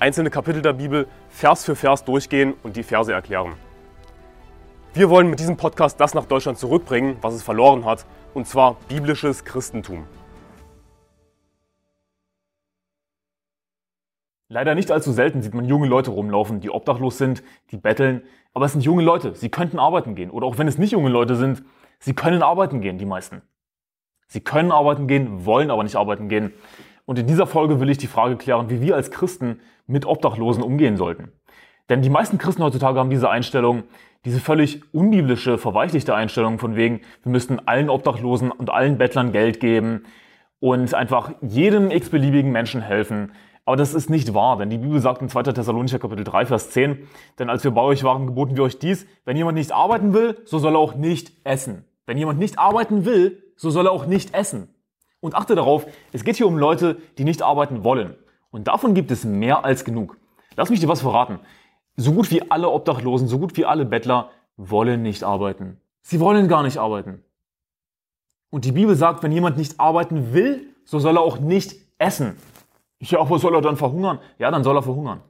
einzelne Kapitel der Bibel Vers für Vers durchgehen und die Verse erklären. Wir wollen mit diesem Podcast das nach Deutschland zurückbringen, was es verloren hat, und zwar biblisches Christentum. Leider nicht allzu selten sieht man junge Leute rumlaufen, die obdachlos sind, die betteln, aber es sind junge Leute, sie könnten arbeiten gehen. Oder auch wenn es nicht junge Leute sind, sie können arbeiten gehen, die meisten. Sie können arbeiten gehen, wollen aber nicht arbeiten gehen. Und in dieser Folge will ich die Frage klären, wie wir als Christen mit Obdachlosen umgehen sollten. Denn die meisten Christen heutzutage haben diese Einstellung, diese völlig unbiblische, verweichlichte Einstellung von wegen, wir müssten allen Obdachlosen und allen Bettlern Geld geben und einfach jedem x-beliebigen Menschen helfen. Aber das ist nicht wahr, denn die Bibel sagt in 2. Thessalonicher Kapitel 3, Vers 10, denn als wir bei euch waren, geboten wir euch dies, wenn jemand nicht arbeiten will, so soll er auch nicht essen. Wenn jemand nicht arbeiten will, so soll er auch nicht essen. Und achte darauf, es geht hier um Leute, die nicht arbeiten wollen. Und davon gibt es mehr als genug. Lass mich dir was verraten. So gut wie alle Obdachlosen, so gut wie alle Bettler wollen nicht arbeiten. Sie wollen gar nicht arbeiten. Und die Bibel sagt, wenn jemand nicht arbeiten will, so soll er auch nicht essen. Ja, aber soll er dann verhungern? Ja, dann soll er verhungern.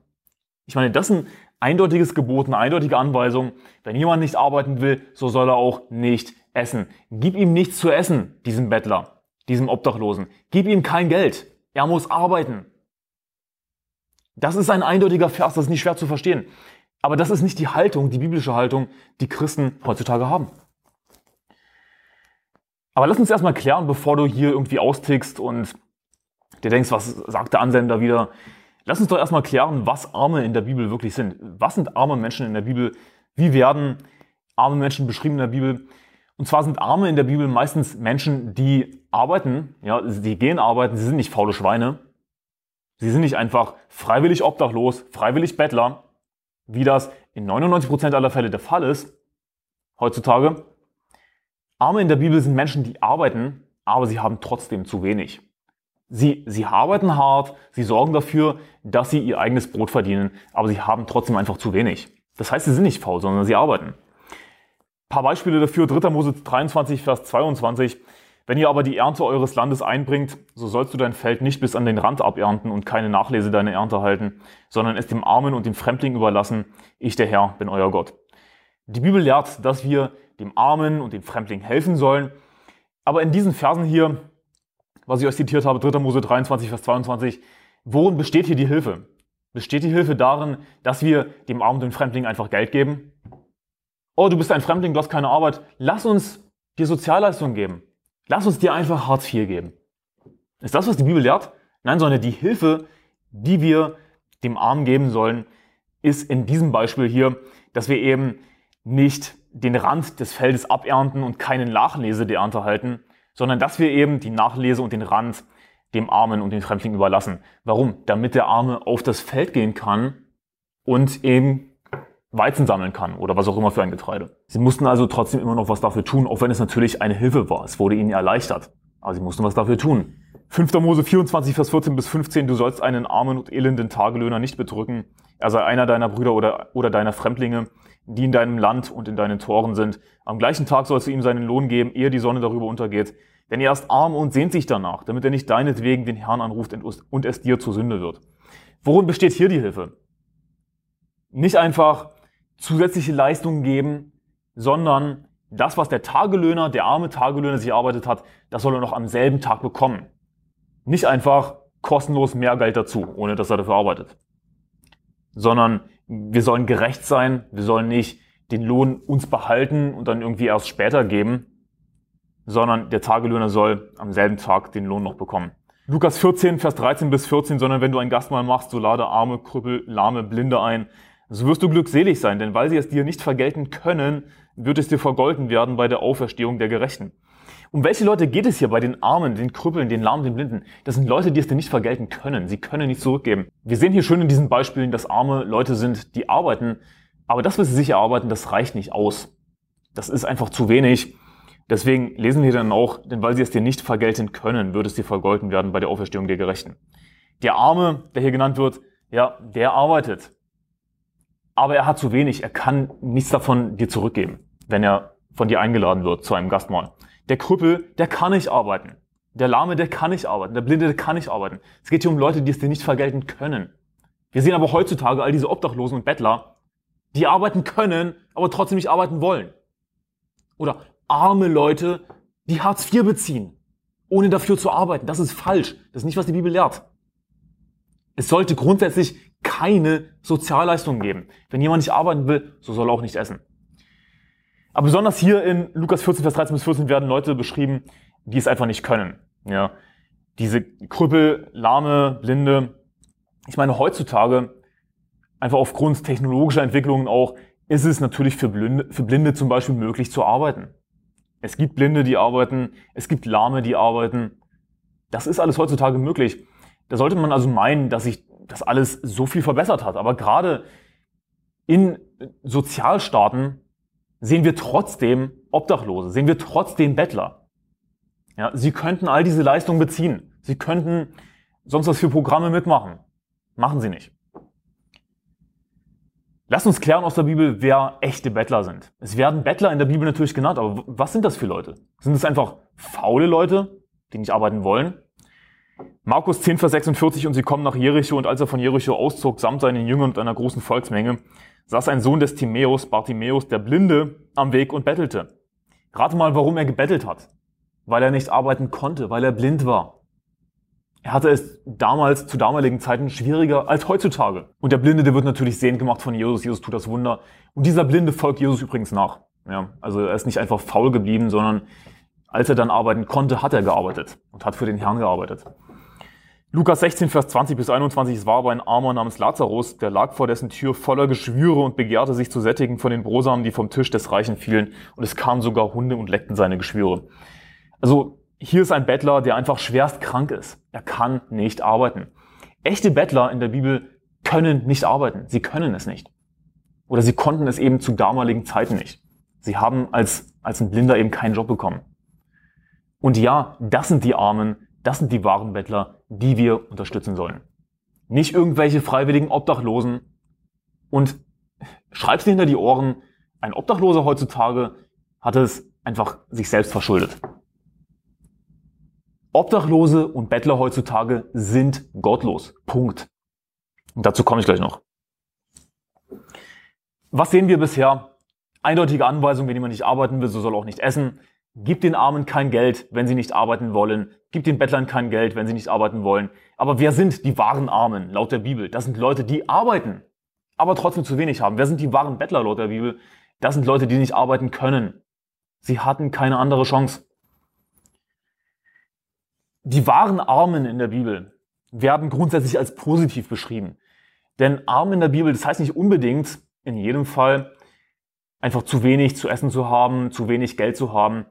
Ich meine, das ist ein eindeutiges Gebot, eine eindeutige Anweisung. Wenn jemand nicht arbeiten will, so soll er auch nicht essen. Gib ihm nichts zu essen, diesem Bettler diesem Obdachlosen. Gib ihm kein Geld. Er muss arbeiten. Das ist ein eindeutiger Vers, das ist nicht schwer zu verstehen. Aber das ist nicht die Haltung, die biblische Haltung, die Christen heutzutage haben. Aber lass uns erstmal klären, bevor du hier irgendwie austickst und dir denkst, was sagt der Ansender wieder. Lass uns doch erstmal klären, was Arme in der Bibel wirklich sind. Was sind arme Menschen in der Bibel? Wie werden arme Menschen beschrieben in der Bibel? Und zwar sind Arme in der Bibel meistens Menschen, die arbeiten, ja, die gehen arbeiten, sie sind nicht faule Schweine. Sie sind nicht einfach freiwillig obdachlos, freiwillig Bettler, wie das in 99% aller Fälle der Fall ist heutzutage. Arme in der Bibel sind Menschen, die arbeiten, aber sie haben trotzdem zu wenig. Sie, sie arbeiten hart, sie sorgen dafür, dass sie ihr eigenes Brot verdienen, aber sie haben trotzdem einfach zu wenig. Das heißt, sie sind nicht faul, sondern sie arbeiten paar Beispiele dafür. 3. Mose 23, Vers 22. Wenn ihr aber die Ernte eures Landes einbringt, so sollst du dein Feld nicht bis an den Rand abernten und keine Nachlese deiner Ernte halten, sondern es dem Armen und dem Fremdling überlassen. Ich, der Herr, bin euer Gott. Die Bibel lehrt, dass wir dem Armen und dem Fremdling helfen sollen. Aber in diesen Versen hier, was ich euch zitiert habe, 3. Mose 23, Vers 22, worin besteht hier die Hilfe? Besteht die Hilfe darin, dass wir dem Armen und dem Fremdling einfach Geld geben? oh, du bist ein Fremdling, du hast keine Arbeit, lass uns dir Sozialleistungen geben. Lass uns dir einfach Hartz IV geben. Ist das, was die Bibel lehrt? Nein, sondern die Hilfe, die wir dem Armen geben sollen, ist in diesem Beispiel hier, dass wir eben nicht den Rand des Feldes abernten und keine Nachlese der Ernte halten, sondern dass wir eben die Nachlese und den Rand dem Armen und den Fremdling überlassen. Warum? Damit der Arme auf das Feld gehen kann und eben Weizen sammeln kann oder was auch immer für ein Getreide. Sie mussten also trotzdem immer noch was dafür tun, auch wenn es natürlich eine Hilfe war. Es wurde ihnen erleichtert. Aber sie mussten was dafür tun. 5. Mose 24, Vers 14 bis 15, du sollst einen armen und elenden Tagelöhner nicht bedrücken. Er sei einer deiner Brüder oder, oder deiner Fremdlinge, die in deinem Land und in deinen Toren sind. Am gleichen Tag sollst du ihm seinen Lohn geben, ehe die Sonne darüber untergeht. Denn er ist arm und sehnt sich danach, damit er nicht deinetwegen den Herrn anruft und es dir zur Sünde wird. Worin besteht hier die Hilfe? Nicht einfach, zusätzliche Leistungen geben, sondern das, was der Tagelöhner, der arme Tagelöhner sich erarbeitet hat, das soll er noch am selben Tag bekommen. Nicht einfach kostenlos mehr Geld dazu, ohne dass er dafür arbeitet. Sondern wir sollen gerecht sein, wir sollen nicht den Lohn uns behalten und dann irgendwie erst später geben, sondern der Tagelöhner soll am selben Tag den Lohn noch bekommen. Lukas 14, Vers 13 bis 14, sondern wenn du ein Gastmahl machst, so lade Arme, Krüppel, Lahme, Blinde ein, so wirst du glückselig sein, denn weil sie es dir nicht vergelten können, wird es dir vergolten werden bei der Auferstehung der Gerechten. Um welche Leute geht es hier bei den Armen, den Krüppeln, den Lahmen, den Blinden? Das sind Leute, die es dir nicht vergelten können. Sie können nicht zurückgeben. Wir sehen hier schön in diesen Beispielen, dass arme Leute sind, die arbeiten. Aber das, was sie sich erarbeiten, das reicht nicht aus. Das ist einfach zu wenig. Deswegen lesen wir dann auch, denn weil sie es dir nicht vergelten können, wird es dir vergolten werden bei der Auferstehung der Gerechten. Der Arme, der hier genannt wird, ja, der arbeitet. Aber er hat zu wenig. Er kann nichts davon dir zurückgeben, wenn er von dir eingeladen wird zu einem Gastmahl. Der Krüppel, der kann nicht arbeiten. Der Lahme, der kann nicht arbeiten. Der Blinde, der kann nicht arbeiten. Es geht hier um Leute, die es dir nicht vergelten können. Wir sehen aber heutzutage all diese Obdachlosen und Bettler, die arbeiten können, aber trotzdem nicht arbeiten wollen. Oder arme Leute, die Hartz IV beziehen, ohne dafür zu arbeiten. Das ist falsch. Das ist nicht, was die Bibel lehrt. Es sollte grundsätzlich keine Sozialleistungen geben. Wenn jemand nicht arbeiten will, so soll er auch nicht essen. Aber besonders hier in Lukas 14, Vers 13 bis 14 werden Leute beschrieben, die es einfach nicht können. Ja, diese Krüppel, Lahme, Blinde. Ich meine, heutzutage, einfach aufgrund technologischer Entwicklungen auch, ist es natürlich für Blinde, für Blinde zum Beispiel möglich zu arbeiten. Es gibt Blinde, die arbeiten, es gibt Lahme, die arbeiten. Das ist alles heutzutage möglich. Da sollte man also meinen, dass sich das alles so viel verbessert hat. Aber gerade in Sozialstaaten sehen wir trotzdem Obdachlose, sehen wir trotzdem Bettler. Ja, sie könnten all diese Leistungen beziehen. Sie könnten sonst was für Programme mitmachen. Machen sie nicht. Lass uns klären aus der Bibel, wer echte Bettler sind. Es werden Bettler in der Bibel natürlich genannt, aber was sind das für Leute? Sind es einfach faule Leute, die nicht arbeiten wollen? Markus 10, Vers 46, und sie kommen nach Jericho, und als er von Jericho auszog, samt seinen Jüngern und einer großen Volksmenge, saß ein Sohn des Timäus, Bartimäus, der Blinde, am Weg und bettelte. Rate mal, warum er gebettelt hat. Weil er nicht arbeiten konnte, weil er blind war. Er hatte es damals, zu damaligen Zeiten, schwieriger als heutzutage. Und der Blinde, der wird natürlich sehend gemacht von Jesus. Jesus tut das Wunder. Und dieser Blinde folgt Jesus übrigens nach. Ja, also er ist nicht einfach faul geblieben, sondern als er dann arbeiten konnte, hat er gearbeitet und hat für den Herrn gearbeitet. Lukas 16, Vers 20 bis 21, es war aber ein Armer namens Lazarus, der lag vor dessen Tür voller Geschwüre und begehrte sich zu sättigen von den Brosamen, die vom Tisch des Reichen fielen, und es kamen sogar Hunde und leckten seine Geschwüre. Also hier ist ein Bettler, der einfach schwerst krank ist. Er kann nicht arbeiten. Echte Bettler in der Bibel können nicht arbeiten. Sie können es nicht. Oder sie konnten es eben zu damaligen Zeiten nicht. Sie haben als, als ein Blinder eben keinen Job bekommen. Und ja, das sind die Armen, das sind die wahren Bettler, die wir unterstützen sollen. Nicht irgendwelche freiwilligen Obdachlosen. Und schreib's dir hinter die Ohren, ein Obdachloser heutzutage hat es einfach sich selbst verschuldet. Obdachlose und Bettler heutzutage sind gottlos. Punkt. Und dazu komme ich gleich noch. Was sehen wir bisher? Eindeutige Anweisung, wenn jemand nicht arbeiten will, so soll auch nicht essen. Gib den Armen kein Geld, wenn sie nicht arbeiten wollen. Gib den Bettlern kein Geld, wenn sie nicht arbeiten wollen. Aber wer sind die wahren Armen laut der Bibel? Das sind Leute, die arbeiten, aber trotzdem zu wenig haben. Wer sind die wahren Bettler laut der Bibel? Das sind Leute, die nicht arbeiten können. Sie hatten keine andere Chance. Die wahren Armen in der Bibel werden grundsätzlich als positiv beschrieben. Denn arm in der Bibel, das heißt nicht unbedingt, in jedem Fall, einfach zu wenig zu essen zu haben, zu wenig Geld zu haben,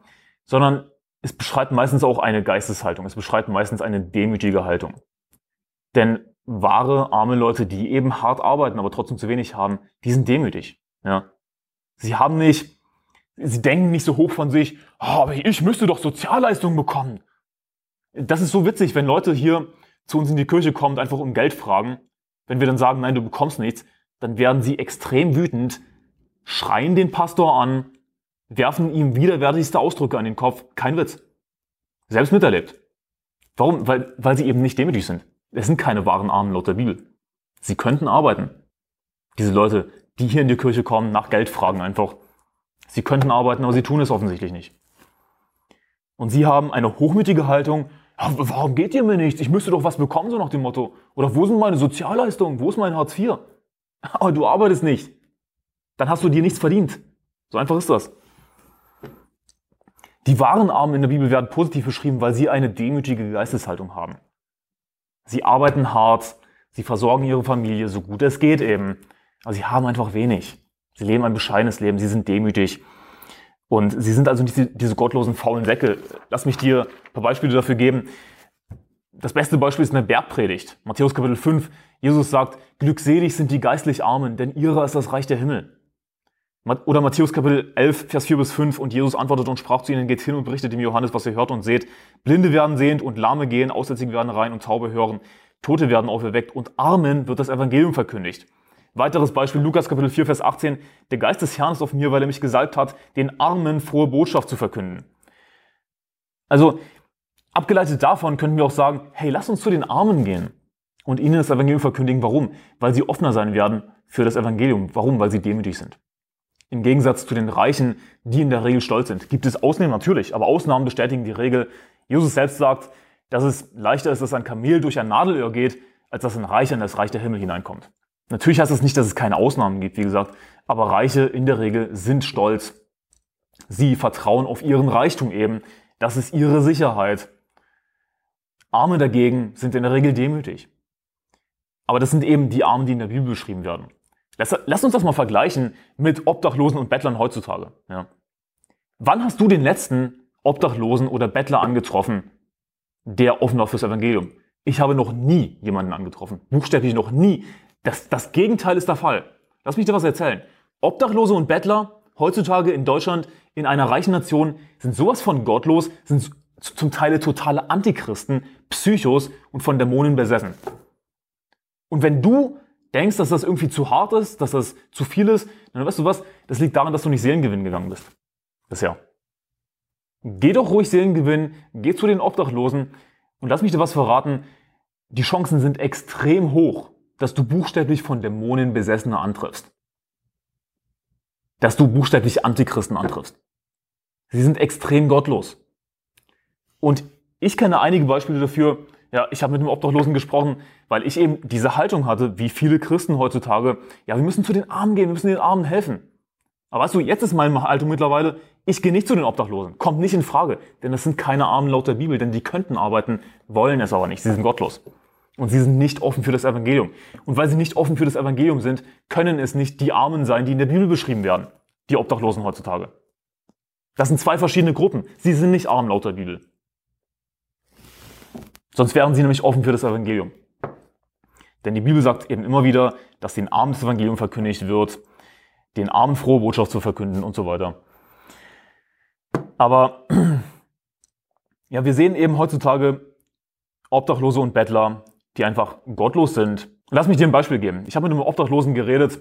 sondern es beschreibt meistens auch eine Geisteshaltung. Es beschreibt meistens eine demütige Haltung. Denn wahre, arme Leute, die eben hart arbeiten, aber trotzdem zu wenig haben, die sind demütig. Ja. Sie haben nicht, sie denken nicht so hoch von sich, oh, aber ich müsste doch Sozialleistungen bekommen. Das ist so witzig, wenn Leute hier zu uns in die Kirche kommen und einfach um Geld fragen. Wenn wir dann sagen, nein, du bekommst nichts, dann werden sie extrem wütend, schreien den Pastor an, werfen ihm widerwärtigste Ausdrücke an den Kopf. Kein Witz. Selbst miterlebt. Warum? Weil, weil sie eben nicht demütig sind. Es sind keine wahren Armen laut der Bibel. Sie könnten arbeiten. Diese Leute, die hier in die Kirche kommen, nach Geld fragen einfach. Sie könnten arbeiten, aber sie tun es offensichtlich nicht. Und sie haben eine hochmütige Haltung. Ja, warum geht ihr mir nichts? Ich müsste doch was bekommen, so nach dem Motto. Oder wo sind meine Sozialleistungen? Wo ist mein Hartz IV? Aber du arbeitest nicht dann hast du dir nichts verdient. So einfach ist das. Die wahren Armen in der Bibel werden positiv beschrieben, weil sie eine demütige Geisteshaltung haben. Sie arbeiten hart, sie versorgen ihre Familie so gut es geht eben, aber sie haben einfach wenig. Sie leben ein bescheidenes Leben, sie sind demütig. Und sie sind also nicht die, diese gottlosen, faulen Säcke. Lass mich dir ein paar Beispiele dafür geben. Das beste Beispiel ist eine Bergpredigt. Matthäus Kapitel 5. Jesus sagt, glückselig sind die geistlich Armen, denn ihrer ist das Reich der Himmel. Oder Matthäus Kapitel 11, Vers 4 bis 5. Und Jesus antwortete und sprach zu ihnen, geht hin und berichtet dem Johannes, was ihr hört und seht. Blinde werden sehend und Lahme gehen, Aussätzige werden rein und Taube hören. Tote werden auferweckt und Armen wird das Evangelium verkündigt. Weiteres Beispiel, Lukas Kapitel 4, Vers 18. Der Geist des Herrn ist auf mir, weil er mich gesalbt hat, den Armen frohe Botschaft zu verkünden. Also, abgeleitet davon könnten wir auch sagen, hey, lass uns zu den Armen gehen und ihnen das Evangelium verkündigen. Warum? Weil sie offener sein werden für das Evangelium. Warum? Weil sie demütig sind. Im Gegensatz zu den Reichen, die in der Regel stolz sind. Gibt es Ausnahmen? Natürlich, aber Ausnahmen bestätigen die Regel. Jesus selbst sagt, dass es leichter ist, dass ein Kamel durch ein Nadelöhr geht, als dass ein Reicher in das Reich der Himmel hineinkommt. Natürlich heißt das nicht, dass es keine Ausnahmen gibt, wie gesagt, aber Reiche in der Regel sind stolz. Sie vertrauen auf ihren Reichtum eben. Das ist ihre Sicherheit. Arme dagegen sind in der Regel demütig. Aber das sind eben die Armen, die in der Bibel beschrieben werden. Lass, lass uns das mal vergleichen mit Obdachlosen und Bettlern heutzutage. Ja. Wann hast du den letzten Obdachlosen oder Bettler angetroffen, der offen war fürs Evangelium? Ich habe noch nie jemanden angetroffen. Buchstäblich noch nie. Das, das Gegenteil ist der Fall. Lass mich dir was erzählen. Obdachlose und Bettler heutzutage in Deutschland, in einer reichen Nation, sind sowas von gottlos, sind zum Teil totale Antichristen, Psychos und von Dämonen besessen. Und wenn du denkst, dass das irgendwie zu hart ist, dass das zu viel ist, dann weißt du was, das liegt daran, dass du nicht Seelengewinn gegangen bist. Bisher. Geh doch ruhig Seelengewinn, geh zu den Obdachlosen und lass mich dir was verraten. Die Chancen sind extrem hoch, dass du buchstäblich von Dämonen Besessene antriffst. Dass du buchstäblich Antichristen antriffst. Sie sind extrem gottlos. Und ich kenne einige Beispiele dafür, ja, ich habe mit einem Obdachlosen gesprochen, weil ich eben diese Haltung hatte, wie viele Christen heutzutage, ja, wir müssen zu den Armen gehen, wir müssen den Armen helfen. Aber weißt du, jetzt ist meine Haltung mittlerweile, ich gehe nicht zu den Obdachlosen. Kommt nicht in Frage. Denn das sind keine Armen laut der Bibel, denn die könnten arbeiten, wollen es aber nicht. Sie sind gottlos. Und sie sind nicht offen für das Evangelium. Und weil sie nicht offen für das Evangelium sind, können es nicht die Armen sein, die in der Bibel beschrieben werden. Die Obdachlosen heutzutage. Das sind zwei verschiedene Gruppen. Sie sind nicht arm laut der Bibel. Sonst wären sie nämlich offen für das Evangelium. Denn die Bibel sagt eben immer wieder, dass den Armen das Evangelium verkündigt wird, den Armen frohe Botschaft zu verkünden und so weiter. Aber ja, wir sehen eben heutzutage Obdachlose und Bettler, die einfach gottlos sind. Lass mich dir ein Beispiel geben. Ich habe mit einem Obdachlosen geredet,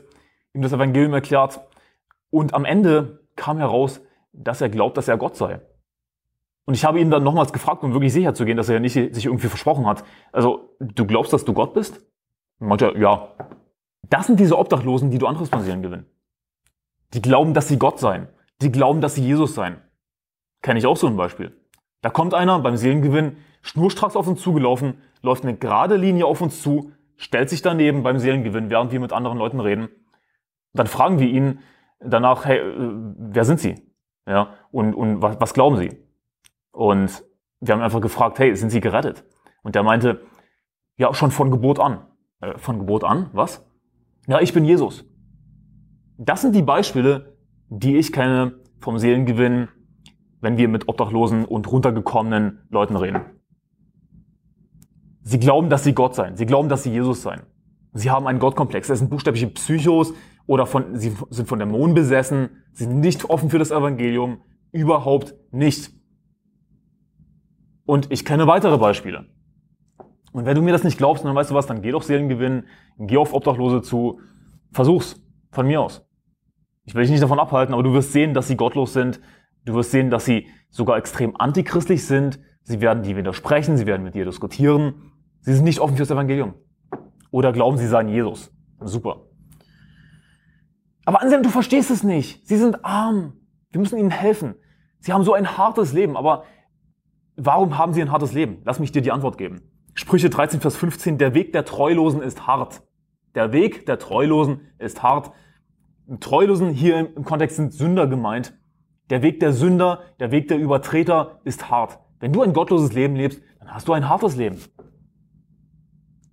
ihm das Evangelium erklärt und am Ende kam heraus, dass er glaubt, dass er Gott sei. Und ich habe ihn dann nochmals gefragt, um wirklich sicher zu gehen, dass er nicht sich irgendwie versprochen hat. Also, du glaubst, dass du Gott bist? Und meinte er, ja. Das sind diese Obdachlosen, die du anderes Seelen gewinnen. Die glauben, dass sie Gott seien. Die glauben, dass sie Jesus seien. Kenne ich auch so ein Beispiel. Da kommt einer beim Seelengewinn, schnurstracks auf uns zugelaufen, läuft eine gerade Linie auf uns zu, stellt sich daneben beim Seelengewinn, während wir mit anderen Leuten reden. Dann fragen wir ihn danach, hey, äh, wer sind Sie? Ja, und, und was, was glauben Sie? Und wir haben einfach gefragt, hey, sind Sie gerettet? Und der meinte, ja, schon von Geburt an. Äh, von Geburt an? Was? Ja, ich bin Jesus. Das sind die Beispiele, die ich kenne vom Seelengewinn, wenn wir mit Obdachlosen und runtergekommenen Leuten reden. Sie glauben, dass sie Gott seien. Sie glauben, dass sie Jesus seien. Sie haben einen Gottkomplex. Das sind buchstäbliche Psychos oder von, sie sind von Dämonen besessen. Sie sind nicht offen für das Evangelium. Überhaupt nicht. Und ich kenne weitere Beispiele. Und wenn du mir das nicht glaubst, dann weißt du was, dann geh doch Seelen gewinnen, geh auf Obdachlose zu, versuch's, von mir aus. Ich will dich nicht davon abhalten, aber du wirst sehen, dass sie gottlos sind. Du wirst sehen, dass sie sogar extrem antichristlich sind. Sie werden dir widersprechen, sie werden mit dir diskutieren. Sie sind nicht offen fürs Evangelium. Oder glauben, sie seien Jesus. Super. Aber Anselm, du verstehst es nicht. Sie sind arm. Wir müssen ihnen helfen. Sie haben so ein hartes Leben, aber Warum haben sie ein hartes Leben? Lass mich dir die Antwort geben. Sprüche 13, Vers 15, der Weg der Treulosen ist hart. Der Weg der Treulosen ist hart. Treulosen hier im Kontext sind Sünder gemeint. Der Weg der Sünder, der Weg der Übertreter ist hart. Wenn du ein gottloses Leben lebst, dann hast du ein hartes Leben.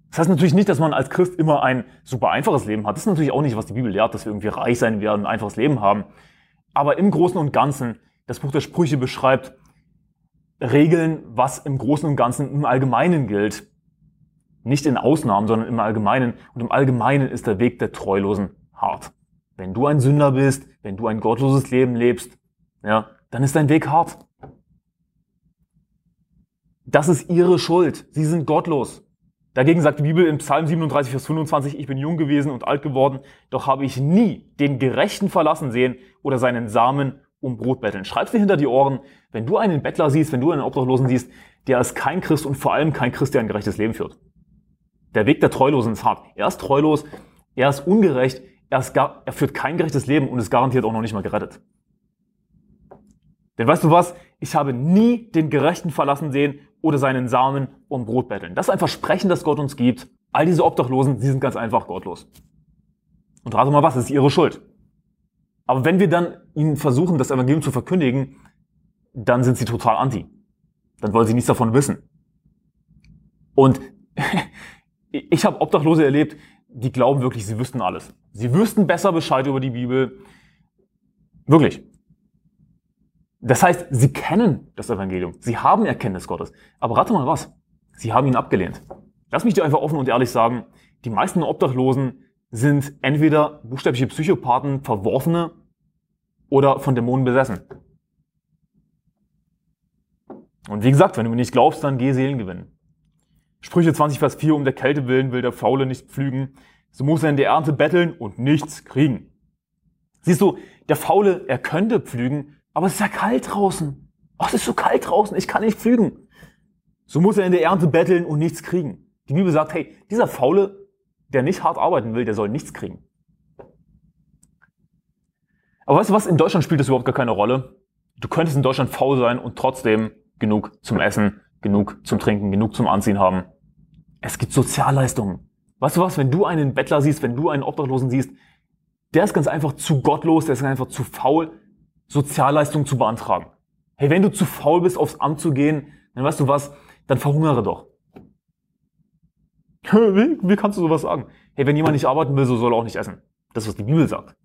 Das heißt natürlich nicht, dass man als Christ immer ein super einfaches Leben hat. Das ist natürlich auch nicht, was die Bibel lehrt, dass wir irgendwie reich sein werden und ein einfaches Leben haben. Aber im Großen und Ganzen Das Buch der Sprüche beschreibt Regeln, was im Großen und Ganzen im Allgemeinen gilt. Nicht in Ausnahmen, sondern im Allgemeinen. Und im Allgemeinen ist der Weg der Treulosen hart. Wenn du ein Sünder bist, wenn du ein gottloses Leben lebst, ja, dann ist dein Weg hart. Das ist ihre Schuld. Sie sind gottlos. Dagegen sagt die Bibel in Psalm 37, Vers 25, ich bin jung gewesen und alt geworden, doch habe ich nie den Gerechten verlassen sehen oder seinen Samen um Brot betteln. Schreib's dir hinter die Ohren, wenn du einen Bettler siehst, wenn du einen Obdachlosen siehst, der ist kein Christ und vor allem kein Christ, der ein gerechtes Leben führt. Der Weg der Treulosen ist hart. Er ist treulos, er ist ungerecht, er, ist gar, er führt kein gerechtes Leben und ist garantiert auch noch nicht mal gerettet. Denn weißt du was? Ich habe nie den Gerechten verlassen sehen oder seinen Samen um Brot betteln. Das ist ein Versprechen, das Gott uns gibt. All diese Obdachlosen, sie sind ganz einfach gottlos. Und rate mal was, es ist ihre Schuld. Aber wenn wir dann ihnen versuchen, das Evangelium zu verkündigen, dann sind sie total anti. Dann wollen sie nichts davon wissen. Und ich habe Obdachlose erlebt, die glauben wirklich, sie wüssten alles. Sie wüssten besser Bescheid über die Bibel. Wirklich. Das heißt, sie kennen das Evangelium. Sie haben Erkenntnis Gottes. Aber rate mal was. Sie haben ihn abgelehnt. Lass mich dir einfach offen und ehrlich sagen, die meisten Obdachlosen sind entweder buchstäbliche Psychopathen, Verworfene oder von Dämonen besessen. Und wie gesagt, wenn du mir nicht glaubst, dann geh Seelen gewinnen. Sprüche 20, Vers 4, um der Kälte willen will der Faule nicht pflügen, so muss er in der Ernte betteln und nichts kriegen. Siehst du, der Faule, er könnte pflügen, aber es ist ja kalt draußen. Oh, es ist so kalt draußen, ich kann nicht pflügen. So muss er in der Ernte betteln und nichts kriegen. Die Bibel sagt, hey, dieser Faule, der nicht hart arbeiten will, der soll nichts kriegen. Aber weißt du was, in Deutschland spielt das überhaupt gar keine Rolle. Du könntest in Deutschland faul sein und trotzdem genug zum Essen, genug zum Trinken, genug zum Anziehen haben. Es gibt Sozialleistungen. Weißt du was, wenn du einen Bettler siehst, wenn du einen Obdachlosen siehst, der ist ganz einfach zu gottlos, der ist einfach zu faul, Sozialleistungen zu beantragen. Hey, wenn du zu faul bist, aufs Amt zu gehen, dann weißt du was, dann verhungere doch. Wie, wie kannst du sowas sagen? Hey, wenn jemand nicht arbeiten will, so soll er auch nicht essen. Das ist, was die Bibel sagt.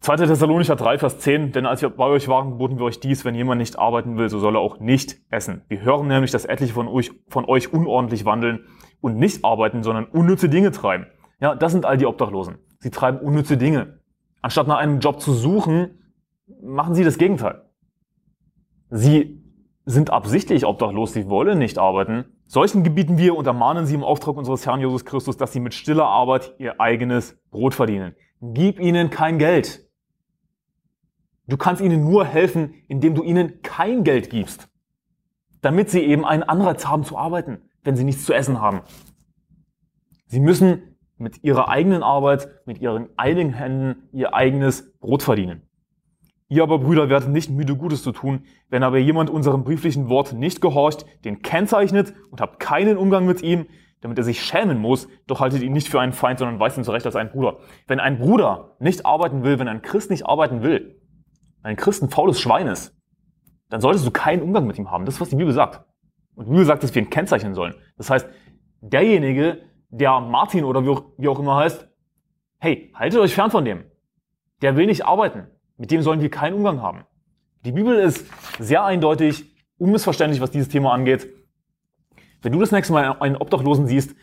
2. Thessalonicher 3, Vers 10, denn als wir bei euch waren, geboten wir euch dies, wenn jemand nicht arbeiten will, so soll er auch nicht essen. Wir hören nämlich, dass etliche von euch, von euch unordentlich wandeln und nicht arbeiten, sondern unnütze Dinge treiben. Ja, das sind all die Obdachlosen. Sie treiben unnütze Dinge. Anstatt nach einem Job zu suchen, machen sie das Gegenteil. Sie sind absichtlich obdachlos, sie wollen nicht arbeiten. Solchen gebieten wir und ermahnen sie im Auftrag unseres Herrn Jesus Christus, dass sie mit stiller Arbeit ihr eigenes Brot verdienen. Gib ihnen kein Geld. Du kannst ihnen nur helfen, indem du ihnen kein Geld gibst, damit sie eben einen Anreiz haben zu arbeiten, wenn sie nichts zu essen haben. Sie müssen mit ihrer eigenen Arbeit, mit ihren eigenen Händen ihr eigenes Brot verdienen. Ihr aber, Brüder, werdet nicht müde, Gutes zu tun. Wenn aber jemand unserem brieflichen Wort nicht gehorcht, den kennzeichnet und habt keinen Umgang mit ihm, damit er sich schämen muss, doch haltet ihn nicht für einen Feind, sondern weist ihn zurecht als einen Bruder. Wenn ein Bruder nicht arbeiten will, wenn ein Christ nicht arbeiten will, ein Christ ein faules Schwein ist, dann solltest du keinen Umgang mit ihm haben. Das ist, was die Bibel sagt. Und die Bibel sagt, dass wir ihn kennzeichnen sollen. Das heißt, derjenige, der Martin oder wie auch immer heißt, hey, haltet euch fern von dem. Der will nicht arbeiten. Mit dem sollen wir keinen Umgang haben. Die Bibel ist sehr eindeutig, unmissverständlich, was dieses Thema angeht. Wenn du das nächste Mal einen Obdachlosen siehst,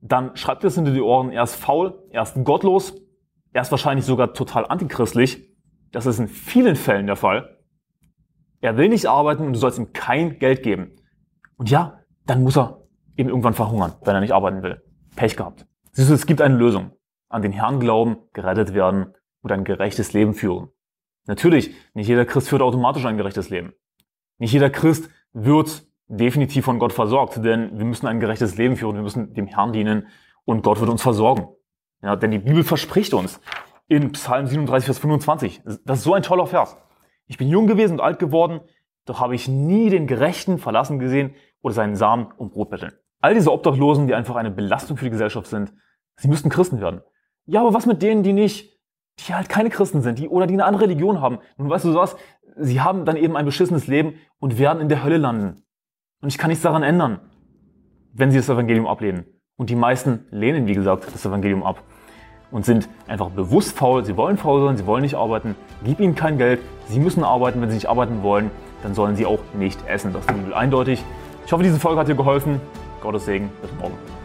dann schreib dir das hinter die Ohren. Er ist faul, er ist gottlos, er ist wahrscheinlich sogar total antichristlich. Das ist in vielen Fällen der Fall. Er will nicht arbeiten und du sollst ihm kein Geld geben. Und ja, dann muss er eben irgendwann verhungern, wenn er nicht arbeiten will. Pech gehabt. Siehst du, es gibt eine Lösung. An den Herrn glauben, gerettet werden und ein gerechtes Leben führen. Natürlich, nicht jeder Christ führt automatisch ein gerechtes Leben. Nicht jeder Christ wird definitiv von Gott versorgt, denn wir müssen ein gerechtes Leben führen, wir müssen dem Herrn dienen und Gott wird uns versorgen. Ja, denn die Bibel verspricht uns in Psalm 37, Vers 25, das ist so ein toller Vers. Ich bin jung gewesen und alt geworden, doch habe ich nie den Gerechten verlassen gesehen oder seinen Samen um Brot betteln. All diese Obdachlosen, die einfach eine Belastung für die Gesellschaft sind, sie müssten Christen werden. Ja, aber was mit denen, die nicht die halt keine Christen sind, die oder die eine andere Religion haben. Und weißt du was? Sie haben dann eben ein beschissenes Leben und werden in der Hölle landen. Und ich kann nichts daran ändern, wenn sie das Evangelium ablehnen. Und die meisten lehnen, wie gesagt, das Evangelium ab. Und sind einfach bewusst faul. Sie wollen faul sein, sie wollen nicht arbeiten. Gib ihnen kein Geld. Sie müssen arbeiten. Wenn sie nicht arbeiten wollen, dann sollen sie auch nicht essen. Das ist eindeutig. Ich hoffe, diese Folge hat dir geholfen. Gottes Segen. Bis morgen.